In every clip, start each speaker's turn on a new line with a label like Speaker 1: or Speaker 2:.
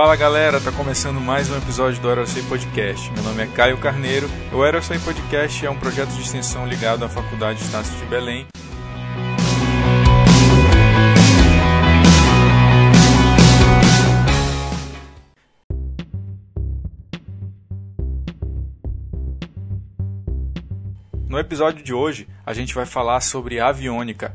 Speaker 1: Fala galera, tá começando mais um episódio do Aerosei Podcast. Meu nome é Caio Carneiro. O Aerosei Podcast é um projeto de extensão ligado à Faculdade de Estácio de Belém. No episódio de hoje, a gente vai falar sobre aviônica.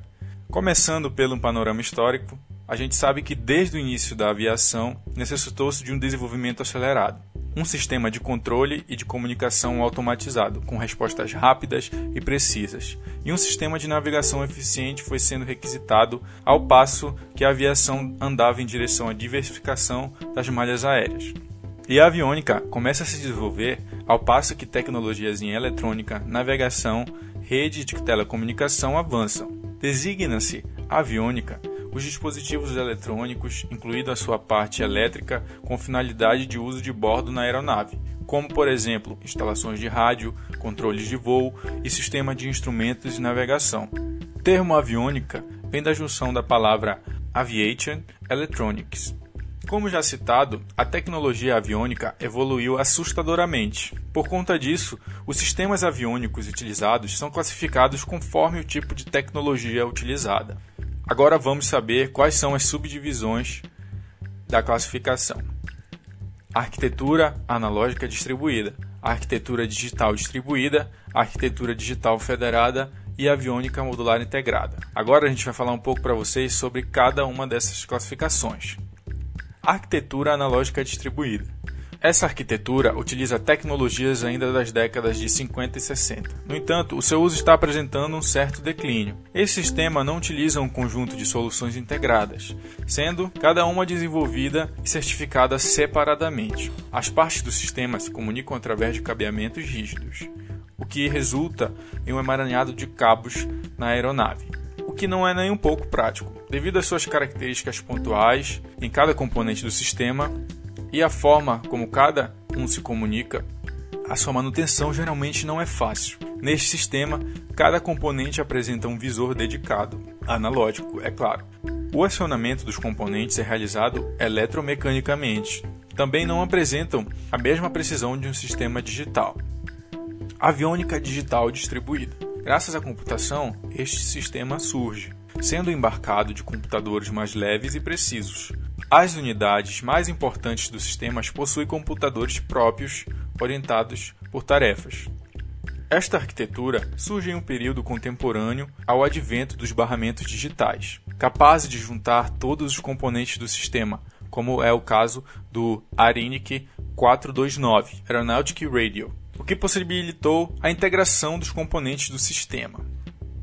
Speaker 1: Começando pelo panorama histórico, a gente sabe que desde o início da aviação necessitou-se de um desenvolvimento acelerado, um sistema de controle e de comunicação automatizado, com respostas rápidas e precisas, e um sistema de navegação eficiente foi sendo requisitado ao passo que a aviação andava em direção à diversificação das malhas aéreas. E a aviônica começa a se desenvolver ao passo que tecnologias em eletrônica, navegação, rede de telecomunicação avançam. Designa-se aviônica os dispositivos eletrônicos, incluindo a sua parte elétrica, com finalidade de uso de bordo na aeronave, como por exemplo instalações de rádio, controles de voo e sistema de instrumentos de navegação. O termo aviônica vem da junção da palavra aviation electronics. Como já citado, a tecnologia aviônica evoluiu assustadoramente. Por conta disso, os sistemas aviônicos utilizados são classificados conforme o tipo de tecnologia utilizada. Agora vamos saber quais são as subdivisões da classificação. Arquitetura analógica distribuída, arquitetura digital distribuída, arquitetura digital federada e aviônica modular integrada. Agora a gente vai falar um pouco para vocês sobre cada uma dessas classificações. Arquitetura analógica distribuída. Essa arquitetura utiliza tecnologias ainda das décadas de 50 e 60. No entanto, o seu uso está apresentando um certo declínio. Esse sistema não utiliza um conjunto de soluções integradas, sendo cada uma desenvolvida e certificada separadamente. As partes do sistema se comunicam através de cabeamentos rígidos, o que resulta em um emaranhado de cabos na aeronave o que não é nem um pouco prático. Devido às suas características pontuais em cada componente do sistema, e a forma como cada um se comunica, a sua manutenção geralmente não é fácil. Neste sistema, cada componente apresenta um visor dedicado, analógico, é claro. O acionamento dos componentes é realizado eletromecanicamente. Também não apresentam a mesma precisão de um sistema digital. Aviônica digital distribuída. Graças à computação, este sistema surge, sendo embarcado de computadores mais leves e precisos, as unidades mais importantes do sistema possuem computadores próprios orientados por tarefas. Esta arquitetura surge em um período contemporâneo ao advento dos barramentos digitais, capazes de juntar todos os componentes do sistema, como é o caso do ARINC 429 Aeronautic Radio, o que possibilitou a integração dos componentes do sistema.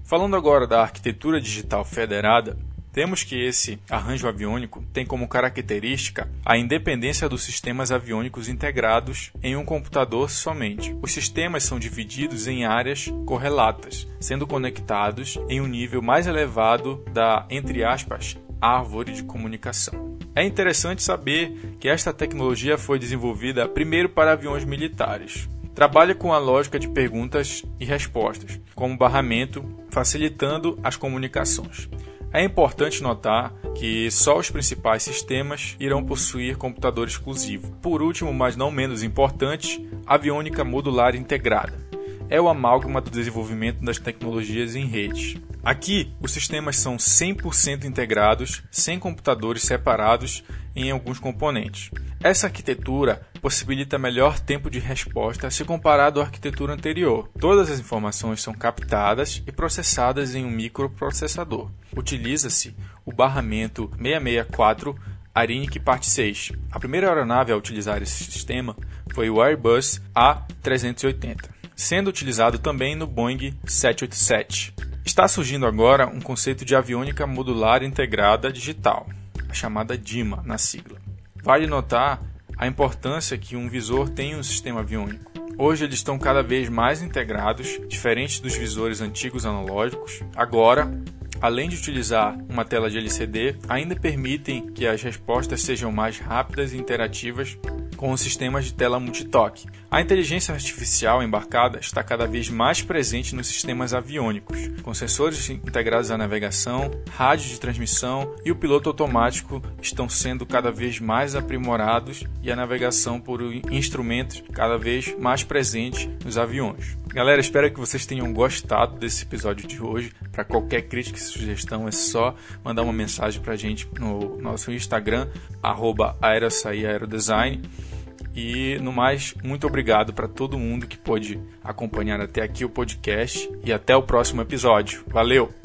Speaker 1: Falando agora da arquitetura digital federada, temos que esse arranjo aviônico tem como característica a independência dos sistemas aviônicos integrados em um computador somente. Os sistemas são divididos em áreas correlatas, sendo conectados em um nível mais elevado da, entre aspas, árvore de comunicação. É interessante saber que esta tecnologia foi desenvolvida primeiro para aviões militares. Trabalha com a lógica de perguntas e respostas, como barramento, facilitando as comunicações. É importante notar que só os principais sistemas irão possuir computador exclusivo. Por último, mas não menos importante, aviônica modular integrada. É o amálgama do desenvolvimento das tecnologias em redes. Aqui, os sistemas são 100% integrados, sem computadores separados em alguns componentes. Essa arquitetura possibilita melhor tempo de resposta se comparado à arquitetura anterior. Todas as informações são captadas e processadas em um microprocessador. Utiliza-se o barramento 664 Arinic Part 6. A primeira aeronave a utilizar esse sistema foi o Airbus A380, sendo utilizado também no Boeing 787. Está surgindo agora um conceito de aviônica modular integrada digital, a chamada DIMA na sigla. Vale notar a importância que um visor tem em um sistema aviônico. Hoje eles estão cada vez mais integrados, diferentes dos visores antigos analógicos. Agora, além de utilizar uma tela de LCD, ainda permitem que as respostas sejam mais rápidas e interativas com os sistemas de tela multitoque, A inteligência artificial embarcada está cada vez mais presente nos sistemas aviônicos, com sensores integrados à navegação, rádio de transmissão e o piloto automático estão sendo cada vez mais aprimorados e a navegação por instrumentos cada vez mais presentes nos aviões. Galera, espero que vocês tenham gostado desse episódio de hoje. Para qualquer crítica e sugestão, é só mandar uma mensagem para a gente no nosso Instagram, arroba aerodesign. E no mais, muito obrigado para todo mundo que pôde acompanhar até aqui o podcast e até o próximo episódio. Valeu!